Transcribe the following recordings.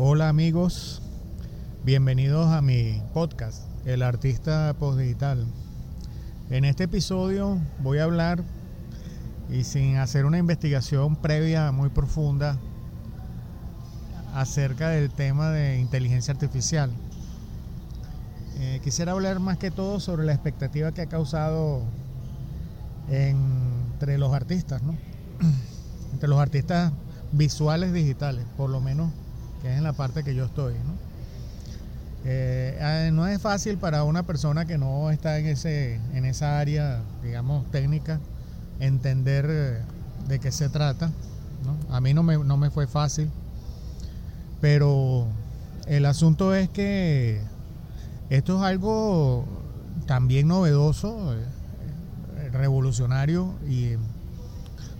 Hola amigos, bienvenidos a mi podcast, El Artista Postdigital. En este episodio voy a hablar y sin hacer una investigación previa muy profunda acerca del tema de inteligencia artificial. Eh, quisiera hablar más que todo sobre la expectativa que ha causado entre los artistas, ¿no? entre los artistas visuales digitales, por lo menos que es en la parte que yo estoy. ¿no? Eh, ah, no es fácil para una persona que no está en, ese, en esa área, digamos, técnica, entender eh, de qué se trata. A mí no me, no me fue fácil, pero el asunto es que esto es algo también novedoso, eh, revolucionario y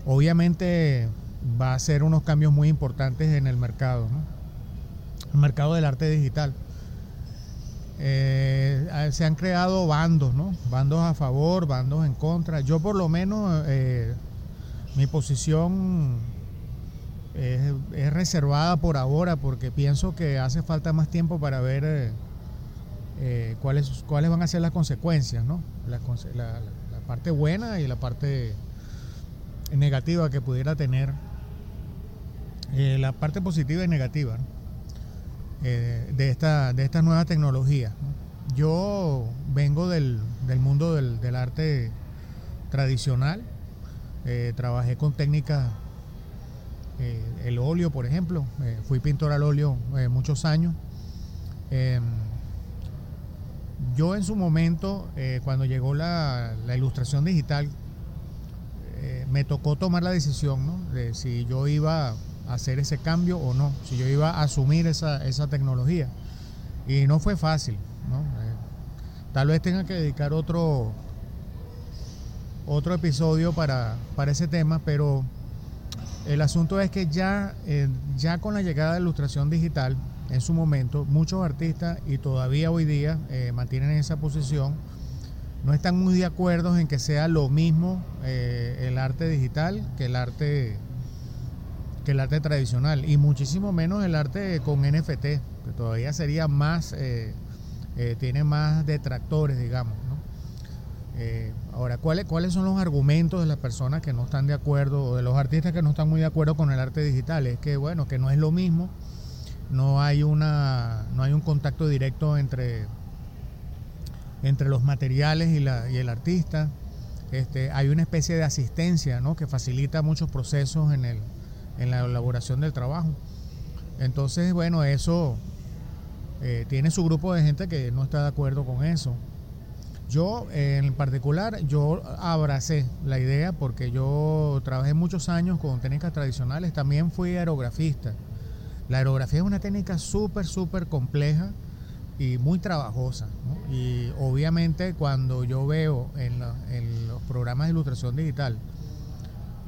obviamente va a ser unos cambios muy importantes en el mercado. ¿no? El mercado del arte digital. Eh, se han creado bandos, ¿no? Bandos a favor, bandos en contra. Yo por lo menos eh, mi posición es, reservada por ahora porque pienso que hace falta más tiempo para ver eh, cuáles, cuáles van a ser las consecuencias, ¿no? La, la, parte buena y la parte negativa que pudiera tener. la parte positiva y negativa. ¿no? Eh, de, esta, de estas nuevas tecnologías. Yo vengo del, mundo del, arte tradicional, eh, trabajé con técnicas, eh, el óleo por ejemplo, fui pintor al óleo muchos años. Em, yo en su momento, cuando llegó la, la ilustración digital, me tocó tomar la decisión de si yo iba hacer ese cambio o no, si yo iba a asumir esa, tecnología. Y no fue fácil, ¿no? Eh, tal vez tenga que dedicar otro, otro episodio para, para ese tema, pero el asunto es que ya, eh, ya con la llegada de la ilustración digital, en su momento, muchos artistas, y todavía hoy día eh, mantienen esa posición, no están muy de acuerdo en que sea lo mismo el arte digital que el arte el arte tradicional y muchísimo menos el arte con NFT, que todavía sería más, eh, eh, tiene más detractores, digamos. Eh, ahora, ¿cuáles, ¿cuáles son los argumentos de las personas que no están de acuerdo, o de los artistas que no están muy de acuerdo con el arte digital? Es que, bueno, que no es lo mismo, no hay, una, no hay un contacto directo entre, entre los materiales y, la, y el artista. Este, hay una especie de asistencia que facilita muchos procesos en el, en la elaboración del trabajo. Entonces, bueno, eso eh, tiene su grupo de gente que no está de acuerdo con eso. Yo, en particular, yo abracé la idea porque yo trabajé muchos años con técnicas tradicionales, también fui aerografista. La aerografía es una técnica súper, súper compleja y muy trabajosa. Y obviamente cuando yo veo en, en los programas de ilustración digital,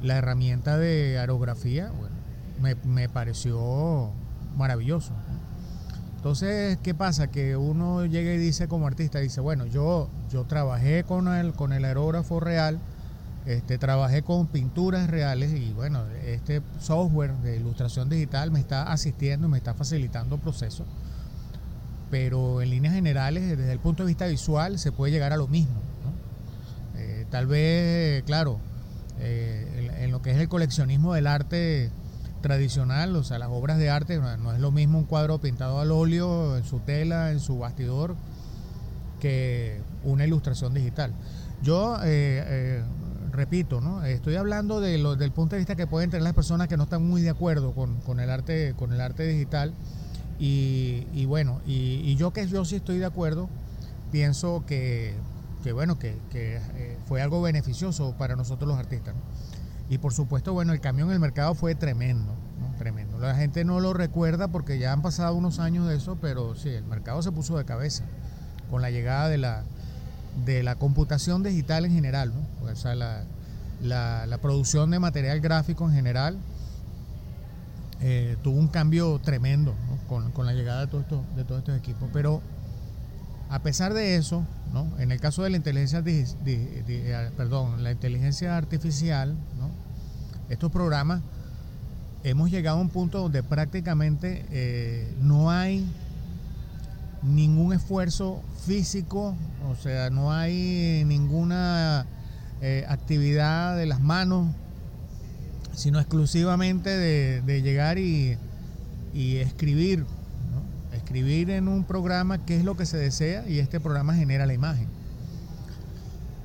la herramienta de aerografía, bueno, me, pareció maravilloso. Entonces, ¿qué pasa? Que uno llega y dice como artista, dice, bueno, yo, yo trabajé con el, con el aerógrafo real, este, trabajé con pinturas reales y bueno, este software de ilustración digital me está asistiendo, me está facilitando el proceso. Pero en líneas generales, desde el punto de vista visual, se puede llegar a lo mismo. Eh, tal vez, claro, eh, en, lo que es el coleccionismo del arte tradicional, o sea, las obras de arte, no es lo mismo un cuadro pintado al óleo, en su tela, en su bastidor, que una ilustración digital. Yo eh, eh, repito, ¿no? estoy hablando del punto de vista que pueden tener las personas que no están muy de acuerdo con, el, arte, con el arte digital. Y, bueno, y, yo que yo sí estoy de acuerdo, pienso que que bueno, que, eh, fue algo beneficioso para nosotros los artistas. Y por supuesto, bueno, el cambio en el mercado fue tremendo, tremendo. La gente no lo recuerda porque ya han pasado unos años de eso, pero sí, el mercado se puso de cabeza con la llegada de la, de la computación digital en general, ¿no? o sea, la, la, producción de material gráfico en general eh, tuvo un cambio tremendo con, con, la llegada de, todos estos equipos. Pero a pesar de eso, en el caso de la inteligencia, perdón, la inteligencia artificial, estos programas hemos llegado a un punto donde prácticamente eh, no hay ningún esfuerzo físico, o sea, no hay ninguna eh, actividad de las manos, sino exclusivamente de, llegar y, escribir, escribir en un programa qué es lo que se desea y este programa genera la imagen.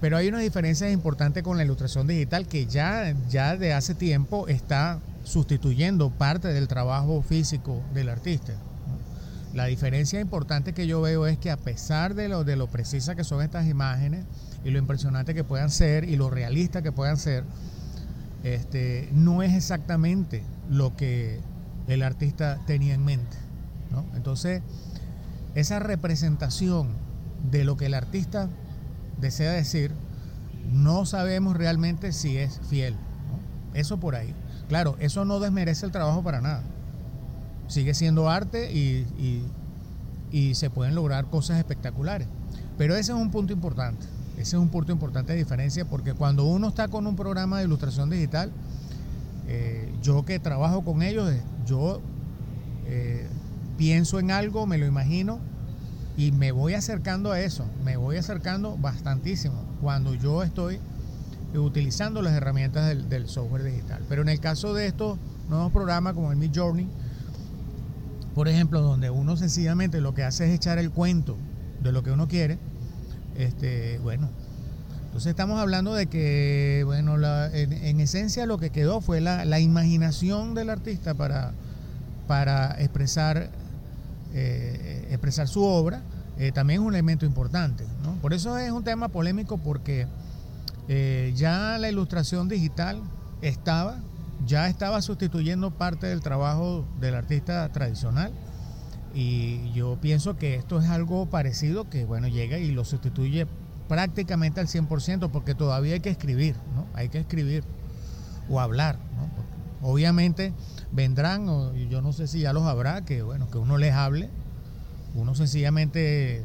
Pero hay una diferencia importante con la ilustración digital que ya, ya de hace tiempo está sustituyendo parte del trabajo físico del artista. La diferencia importante que yo veo es que a pesar de lo, de lo precisas que son estas imágenes y lo impresionante que puedan ser y lo realista que puedan ser, este, no es exactamente lo que el artista tenía en mente. Entonces, esa representación de lo que el artista desea decir, no sabemos realmente si es fiel. Eso por ahí. Claro, eso no desmerece el trabajo para nada. Sigue siendo arte y, se pueden lograr cosas espectaculares. Pero ese es un punto importante. Ese es un punto importante de diferencia porque cuando uno está con un programa de ilustración digital, eh, yo que trabajo con ellos, yo eh, pienso en algo, me lo imagino y me voy acercando a eso, me voy acercando bastantísimo cuando yo estoy utilizando las herramientas del, software digital. Pero en el caso de estos nuevos programas como el Mid Journey, por ejemplo, donde uno sencillamente lo que hace es echar el cuento de lo que uno quiere, este, bueno, entonces estamos hablando de que, bueno, en, esencia lo que quedó fue la, imaginación del artista para, para expresar eh, expresar su obra, eh, también es un elemento importante. Por eso es un tema polémico porque eh, ya la ilustración digital estaba, ya estaba sustituyendo parte del trabajo del artista tradicional. Y yo pienso que esto es algo parecido que, bueno, llega y lo sustituye prácticamente al 100% porque todavía hay que escribir, ¿no? Hay que escribir o hablar, obviamente vendrán, o yo no sé si ya los habrá, que bueno, que uno les hable, uno sencillamente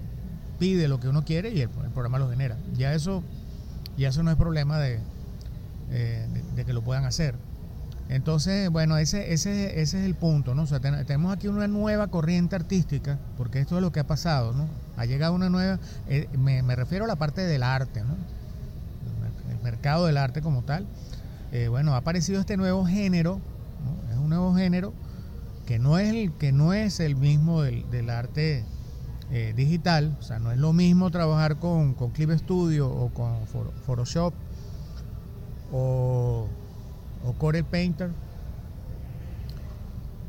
pide lo que uno quiere y el, programa lo genera. Ya eso, ya eso no es problema de, eh, de, que lo puedan hacer. Entonces, bueno, ese, ese, ese es el punto, ¿no? O sea, tenemos aquí una nueva corriente artística, porque esto es lo que ha pasado, ¿no? Ha llegado una nueva, eh, me, me, refiero a la parte del arte, ¿no? El mercado del arte como tal. Eh, bueno, ha aparecido este nuevo género es un nuevo género que no es el, que no es el mismo del, arte eh, digital, o sea, no es lo mismo trabajar con, Clip Studio o con Photoshop o, o Corel Painter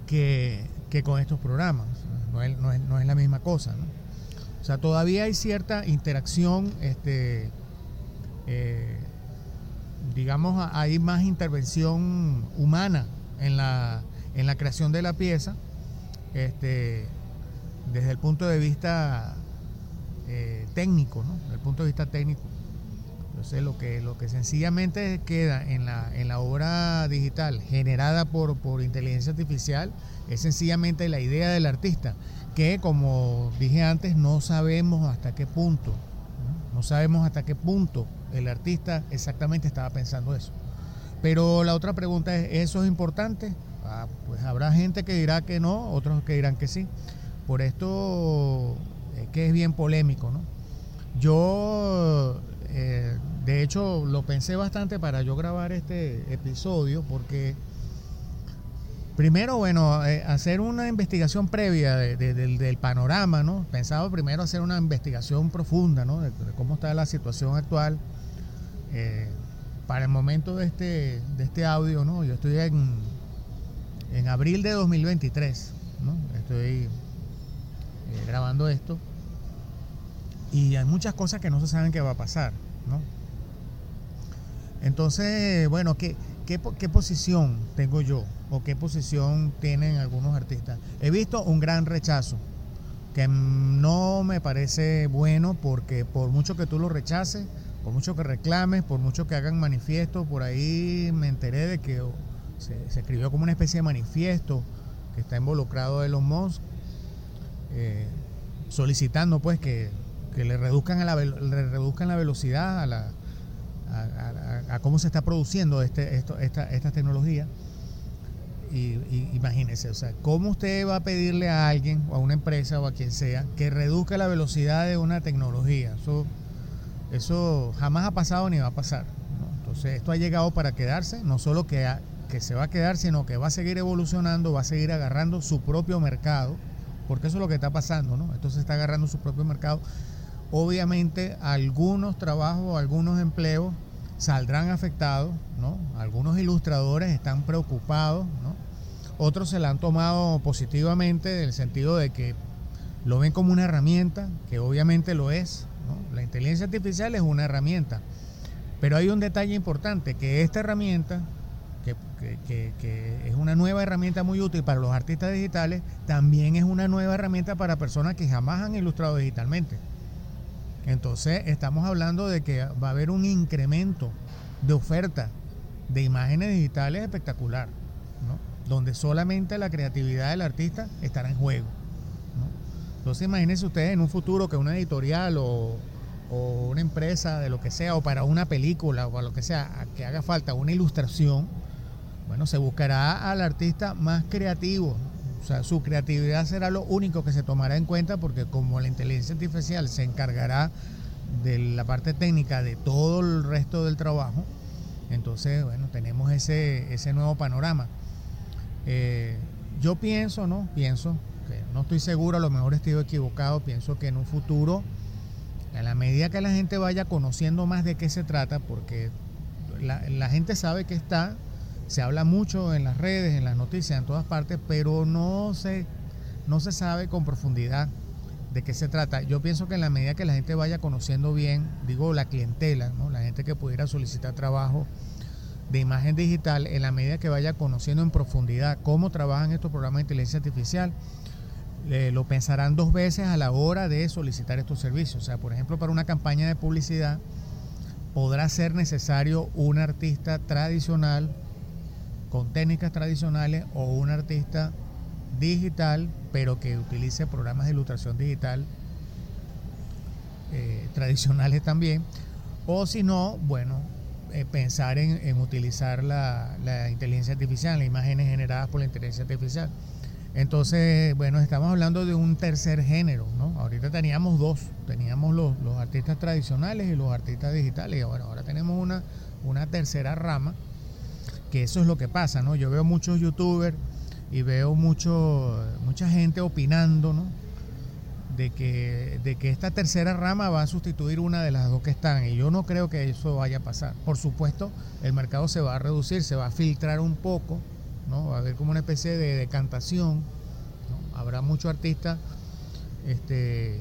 que, con estos programas. No es, no es, la misma cosa. O sea, todavía hay cierta interacción, este, eh, digamos, hay más intervención humana en la, en la creación de la pieza, este, desde el punto de vista eh, técnico, ¿no? El punto de vista técnico. Entonces lo que, lo que sencillamente queda en la, en la obra digital generada por, por inteligencia artificial es sencillamente la idea del artista, que como dije antes, no sabemos hasta qué punto, no sabemos hasta qué punto el artista exactamente estaba pensando eso. Pero la otra pregunta es, ¿eso es importante? Ah, pues habrá gente que dirá que no, otros que dirán que sí. Por esto es que es bien polémico, ¿no? Yo, eh, de hecho, lo pensé bastante para yo grabar este episodio porque... Primero, bueno, eh, hacer una investigación previa del, panorama, ¿no? Pensaba primero hacer una investigación profunda, ¿no? De, cómo está la situación actual. Eh, para el momento de este, de este audio, ¿no? Yo estoy en, en abril de 2023, ¿no? Estoy eh, grabando esto. Y hay muchas cosas que no se saben qué va a pasar, ¿no? Entonces, bueno, ¿qué, qué, qué posición tengo yo? ¿O qué posición tienen algunos artistas? He visto un gran rechazo, que no me parece bueno porque por mucho que tú lo rechaces, por mucho que reclames, por mucho que hagan manifiestos, por ahí me enteré de que se, escribió como una especie de manifiesto que está involucrado Elon Musk, eh, solicitando pues que, le reduzcan a la, le reduzcan la velocidad a, la, a, cómo se está produciendo este, esto, esta, tecnología. y, imagínese, o sea, ¿cómo usted va a pedirle a alguien o a una empresa o a quien sea que reduzca la velocidad de una tecnología? Eso jamás ha pasado ni va a pasar. Entonces, esto ha llegado para quedarse, no solo que, que se va a quedar, sino que va a seguir evolucionando, va a seguir agarrando su propio mercado, porque eso es lo que está pasando, ¿no? Esto se está agarrando su propio mercado. Obviamente, algunos trabajos, algunos empleos saldrán afectados, ¿no? Algunos ilustradores están preocupados, ¿no? Otros se la han tomado positivamente en el sentido de que lo ven como una herramienta, que obviamente lo es, ¿no? La inteligencia artificial es una herramienta, pero hay un detalle importante, que esta herramienta, que, que, es una nueva herramienta muy útil para los artistas digitales, también es una nueva herramienta para personas que jamás han ilustrado digitalmente. Entonces estamos hablando de que va a haber un incremento de oferta de imágenes digitales espectacular, donde solamente la creatividad del artista estará en juego. Entonces imagínense ustedes en un futuro que una editorial o, una empresa de lo que sea, o para una película o para lo que sea, que haga falta una ilustración, bueno, se buscará al artista más creativo, o sea, su creatividad será lo único que se tomará en cuenta porque como la inteligencia artificial se encargará de la parte técnica de todo el resto del trabajo, entonces, bueno, tenemos ese, ese nuevo panorama. Eh, yo pienso, ¿no? Pienso, que no estoy seguro, a lo mejor estoy equivocado, pienso que en un futuro, a la medida que la gente vaya conociendo más de qué se trata, porque la, la gente sabe que está se habla mucho en las redes, en las noticias, en todas partes, pero no se, no se sabe con profundidad de qué se trata. Yo pienso que en la medida que la gente vaya conociendo bien, digo la clientela, ¿no? la gente que pudiera solicitar trabajo de imagen digital, en la medida que vaya conociendo en profundidad cómo trabajan estos programas de inteligencia artificial, lo pensarán dos veces a la hora de solicitar estos servicios. O sea, por ejemplo, para una campaña de publicidad podrá ser necesario un artista tradicional con técnicas tradicionales o un artista digital, pero que utilice programas de ilustración digital eh, tradicionales también. O si no, bueno, eh, pensar en, utilizar la, inteligencia artificial, las imágenes generadas por la inteligencia artificial. Entonces, bueno, estamos hablando de un tercer género, ¿no? Ahorita teníamos dos, teníamos los, artistas tradicionales y los artistas digitales, y bueno, ahora tenemos una, una tercera rama que eso es lo que pasa, ¿no? Yo veo muchos youtubers y veo mucho, mucha gente opinando, ¿no? De que, de que esta tercera rama va a sustituir una de las dos que están. Y yo no creo que eso vaya a pasar. Por supuesto, el mercado se va a reducir, se va a filtrar un poco, Va a haber como una especie de decantación. Habrá muchos artistas este,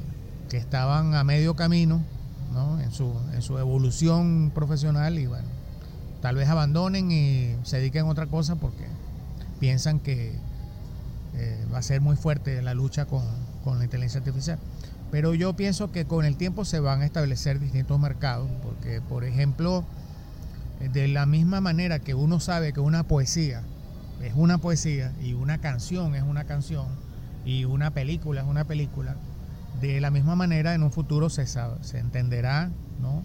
que estaban a medio camino, ¿no? En su, en su evolución profesional y bueno, tal vez abandonen y se dediquen a otra cosa porque piensan que eh, va a ser muy fuerte la lucha con, la inteligencia artificial. Pero yo pienso que con el tiempo se van a establecer distintos mercados, porque por ejemplo, de la misma manera que uno sabe que una poesía es una poesía y una canción es una canción y una película es una película, de la misma manera en un futuro se, se entenderá, ¿no?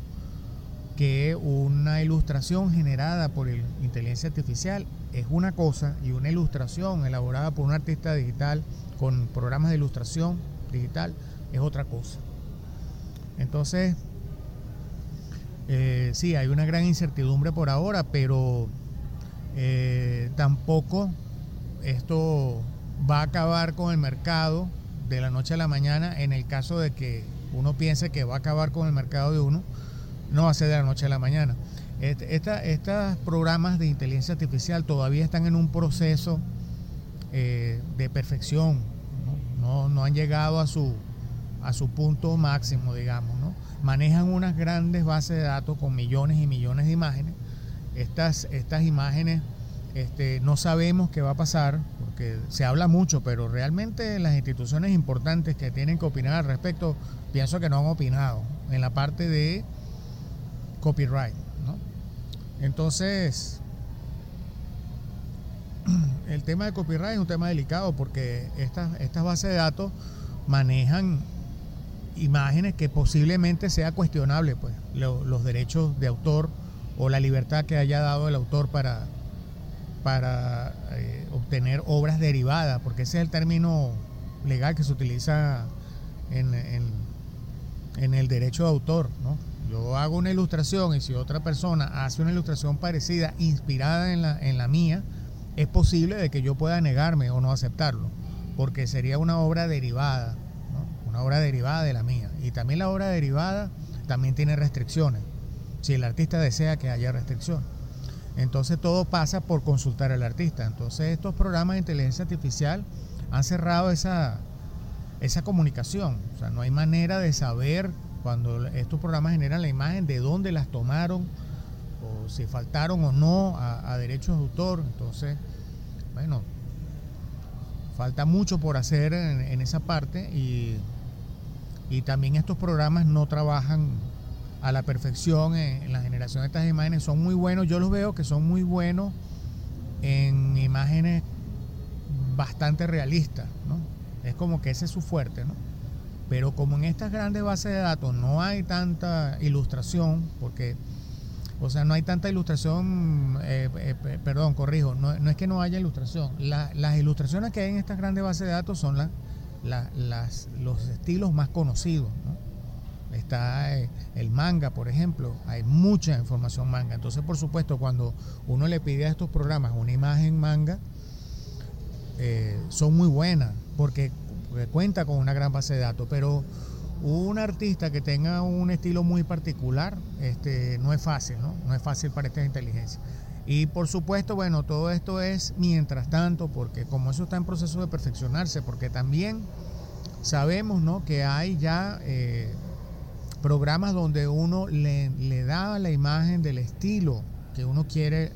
que una ilustración generada por inteligencia artificial es una cosa y una ilustración elaborada por un artista digital con programas de ilustración digital es otra cosa. Entonces, eh, sí, hay una gran incertidumbre por ahora, pero eh, tampoco esto va a acabar con el mercado de la noche a la mañana en el caso de que uno piense que va a acabar con el mercado de uno no va a ser de la noche a la mañana. Estos programas de inteligencia artificial todavía están en un proceso eh, de perfección, ¿no? han llegado a su, punto máximo, digamos. Manejan unas grandes bases de datos con millones y millones de imágenes. Estas, estas imágenes este, no sabemos qué va a pasar, porque se habla mucho, pero realmente las instituciones importantes que tienen que opinar al respecto, pienso que no han opinado en la parte de copyright. Entonces, el tema de copyright es un tema delicado porque estas, estas bases de datos manejan imágenes que posiblemente sea cuestionable, pues, los derechos de autor o la libertad que haya dado el autor para, para eh, obtener obras derivadas, porque ese es el término legal que se utiliza en, en el derecho de autor, ¿no? Yo hago una ilustración y si otra persona hace una ilustración parecida, inspirada en la, en la mía, es posible de que yo pueda negarme o no aceptarlo, porque sería una obra derivada, una obra derivada de la mía. Y también la obra derivada también tiene restricciones, si el artista desea que haya restricciones. Entonces todo pasa por consultar al artista. Entonces estos programas de inteligencia artificial han cerrado esa, esa comunicación. O sea, no hay manera de saber cuando estos programas generan la imagen de dónde las tomaron o si faltaron o no a, derechos de autor. Entonces, bueno, falta mucho por hacer en, esa parte y, también estos programas no trabajan a la perfección en, la generación de estas imágenes. Son muy buenos, yo los veo que son muy buenos en imágenes bastante realistas, ¿no? Es como que ese es su fuerte, ¿no? Pero como en estas grandes bases de datos no hay tanta ilustración, porque, o sea, no hay tanta ilustración, eh, eh, perdón, corrijo, no, es que no haya ilustración. las ilustraciones que hay en estas grandes bases de datos son las, los estilos más conocidos. Está eh, el manga, por ejemplo, hay mucha información manga. Entonces, por supuesto, cuando uno le pide a estos programas una imagen manga, son muy buenas, porque cuenta con una gran base de datos, pero un artista que tenga un estilo muy particular este, no es fácil, ¿no? No es fácil para esta inteligencia. Y por supuesto, bueno, todo esto es mientras tanto, porque como eso está en proceso de perfeccionarse, porque también sabemos, ¿no? Que hay ya eh, programas donde uno le, da la imagen del estilo que uno quiere,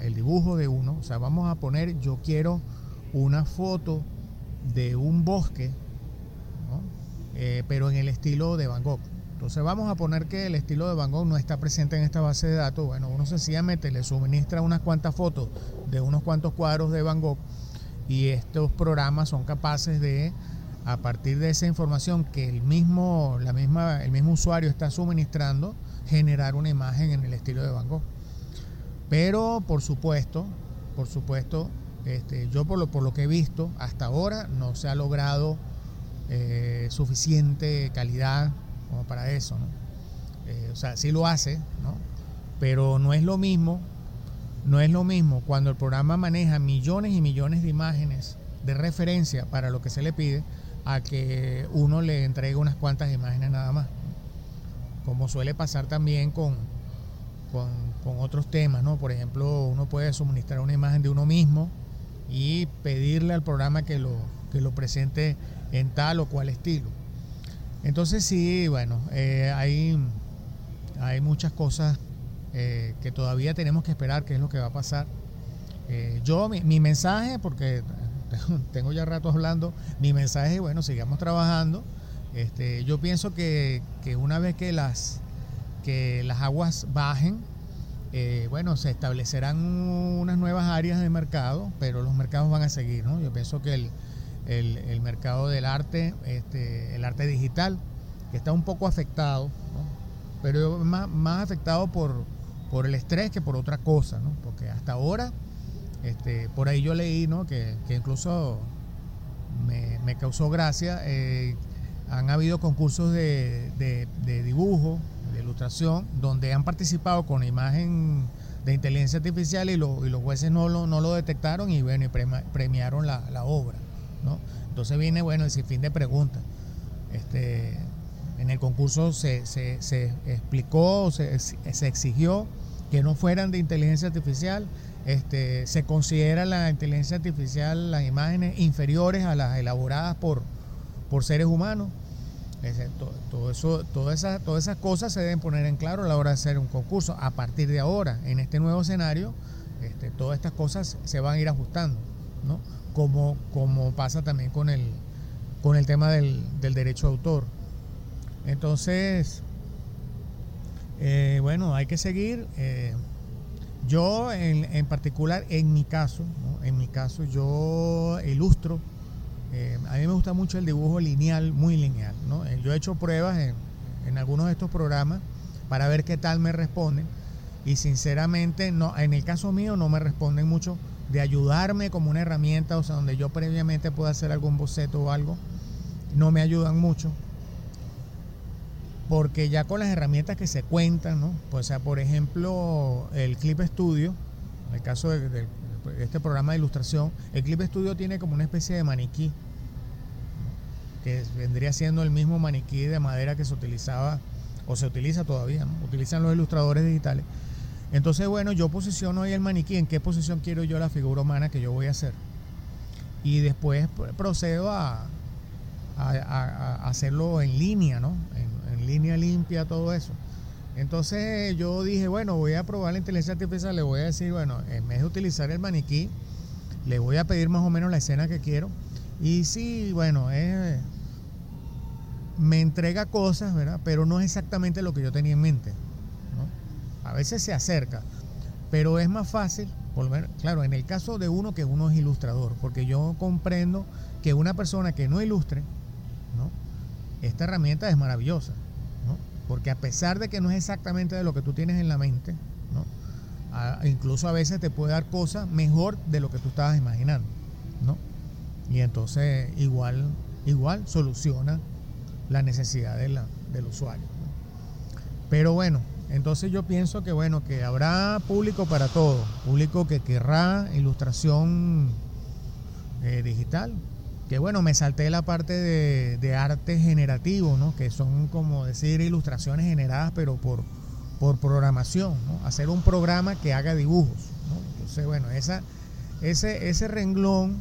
el dibujo de uno. O sea, vamos a poner, yo quiero una foto de un bosque, eh, pero en el estilo de Van Gogh. Entonces vamos a poner que el estilo de Van Gogh no está presente en esta base de datos. Bueno, uno sencillamente le suministra unas cuantas fotos de unos cuantos cuadros de Van Gogh y estos programas son capaces de, a partir de esa información que el mismo, la misma, el mismo usuario está suministrando, generar una imagen en el estilo de Van Gogh. Pero por supuesto, por supuesto, este, yo por lo, por lo que he visto hasta ahora no se ha logrado eh, suficiente calidad como para eso. Eh, o sea, sí lo hace, pero no es lo mismo, no es lo mismo cuando el programa maneja millones y millones de imágenes de referencia para lo que se le pide a que uno le entregue unas cuantas imágenes nada más. Como suele pasar también con, con, otros temas, ¿no? Por ejemplo, uno puede suministrar una imagen de uno mismo y pedirle al programa que lo, que lo presente en tal o cual estilo. Entonces sí, bueno, eh, hay, hay muchas cosas eh, que todavía tenemos que esperar qué es lo que va a pasar. Eh, yo, mi, mensaje, porque tengo ya rato hablando, mi mensaje, bueno, sigamos trabajando. Este, yo pienso que, una vez que las, que las aguas bajen, eh, bueno, se establecerán unas nuevas áreas de mercado, pero los mercados van a seguir, ¿no? Yo pienso que el, mercado del arte, este, el arte digital, que está un poco afectado, pero más, más afectado por, por el estrés que por otra cosa, ¿no? Porque hasta ahora, este, por ahí yo leí, ¿no? Que, incluso me, causó gracia, eh, han habido concursos de, de dibujo, de ilustración, donde han participado con imagen de inteligencia artificial y, los jueces no lo, no lo detectaron y bueno, premiaron la, obra. ¿no? Entonces viene, bueno, el fin de preguntas. Este, en el concurso se, explicó, se, se, exigió que no fueran de inteligencia artificial. Este, se considera la inteligencia artificial las imágenes inferiores a las elaboradas por, por seres humanos todo, eso, todas esas, todas esas cosas se deben poner en claro a la hora de hacer un concurso. A partir de ahora, en este nuevo escenario, este, todas estas cosas se van a ir ajustando. Como, como pasa también con el, con el tema del, derecho de autor. Entonces, eh, bueno, hay que seguir. Eh, yo en, particular, en mi caso, en mi caso, yo ilustro eh, a mí me gusta mucho el dibujo lineal, muy lineal. Eh, yo he hecho pruebas en, algunos de estos programas para ver qué tal me responden. y sinceramente no, en el caso mío no me responden mucho de ayudarme como una herramienta, o sea, donde yo previamente pueda hacer algún boceto o algo, no me ayudan mucho. Porque ya con las herramientas que se cuentan, ¿no? Pues, sea, por ejemplo, el Clip Studio, en el caso de, este programa de ilustración, el Clip Studio tiene como una especie de maniquí, que vendría siendo el mismo maniquí de madera que se utilizaba, o se utiliza todavía. Utilizan los ilustradores digitales entonces, bueno, yo posiciono ahí el maniquí, en qué posición quiero yo la figura humana que yo voy a hacer. Y después procedo a, hacerlo en línea, ¿no? Línea limpia, todo eso. Entonces yo dije, bueno, voy a probar la inteligencia artificial, le voy a decir, bueno, en vez de utilizar el maniquí, le voy a pedir más o menos la escena que quiero. Y sí, bueno, me entrega cosas, ¿verdad? Pero no es exactamente lo que yo tenía en mente a veces se acerca, pero es más fácil, volver, claro, en el caso de uno que uno es ilustrador, porque yo comprendo que una persona que no ilustre, esta herramienta es maravillosa. Porque a pesar de que no es exactamente de lo que tú tienes en la mente, incluso a veces te puede dar cosas mejor de lo que tú estabas imaginando, ¿no? Y entonces igual, igual soluciona la necesidad de la, del usuario. Pero bueno, entonces yo pienso que bueno, que habrá público para todo, público que querrá ilustración eh, digital, que bueno, me salté la parte de, arte generativo, ¿no? que son como decir ilustraciones generadas pero por, por programación, ¿no? hacer un programa que haga dibujos. Entonces bueno, esa, ese, ese renglón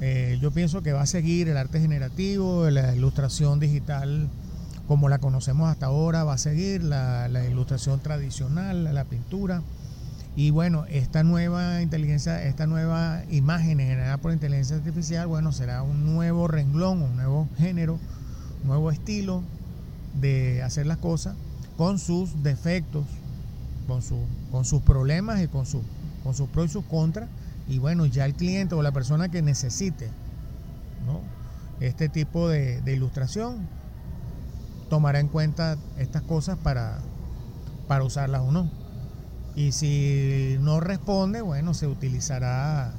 eh, yo pienso que va a seguir el arte generativo, la ilustración digital como la conocemos hasta ahora, va a seguir la, ilustración tradicional, la pintura. Y bueno, esta nueva inteligencia, esta nueva imagen generada por inteligencia artificial, bueno, será un nuevo renglón, un nuevo género, un nuevo estilo de hacer las cosas con sus defectos, con, su, con sus problemas y con, su, con sus pros y sus contras. Y bueno, ya el cliente o la persona que necesite este tipo de ilustración tomará en cuenta estas cosas para, para usarlas o no. Y si no responde, bueno, se utilizará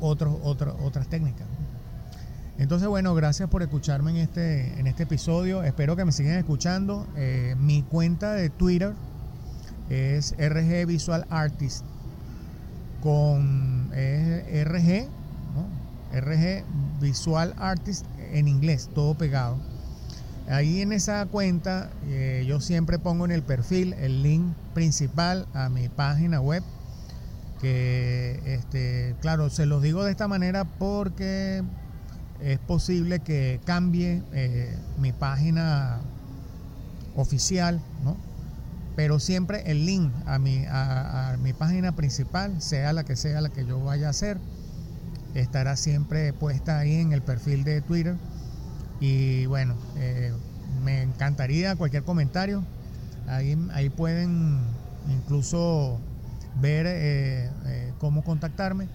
otros, otras técnicas. Entonces, bueno, gracias por escucharme en este, en este episodio. Espero que me sigan escuchando. Eh, mi cuenta de Twitter es RG Visual Artist con RG, RG Visual Artist en inglés, todo pegado. Ahí en esa cuenta eh, yo siempre pongo en el perfil el link principal a mi página web. Que este, claro, se los digo de esta manera porque es posible que cambie eh, mi página oficial, ¿no? Pero siempre el link a mi, a mi página principal, sea la que sea la que yo vaya a hacer, estará siempre puesta ahí en el perfil de Twitter y bueno, eh, me encantaría cualquier comentario. Ahí, ahí pueden incluso ver eh, eh, cómo contactarme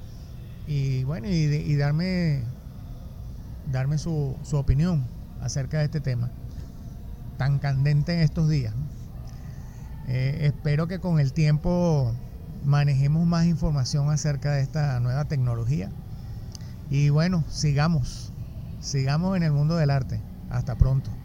y bueno, y, darme, darme su, opinión acerca de este tema tan candente en estos días. espero que con el tiempo manejemos más información acerca de esta nueva tecnología. Y bueno, sigamos sigamos en el mundo del arte. Hasta pronto.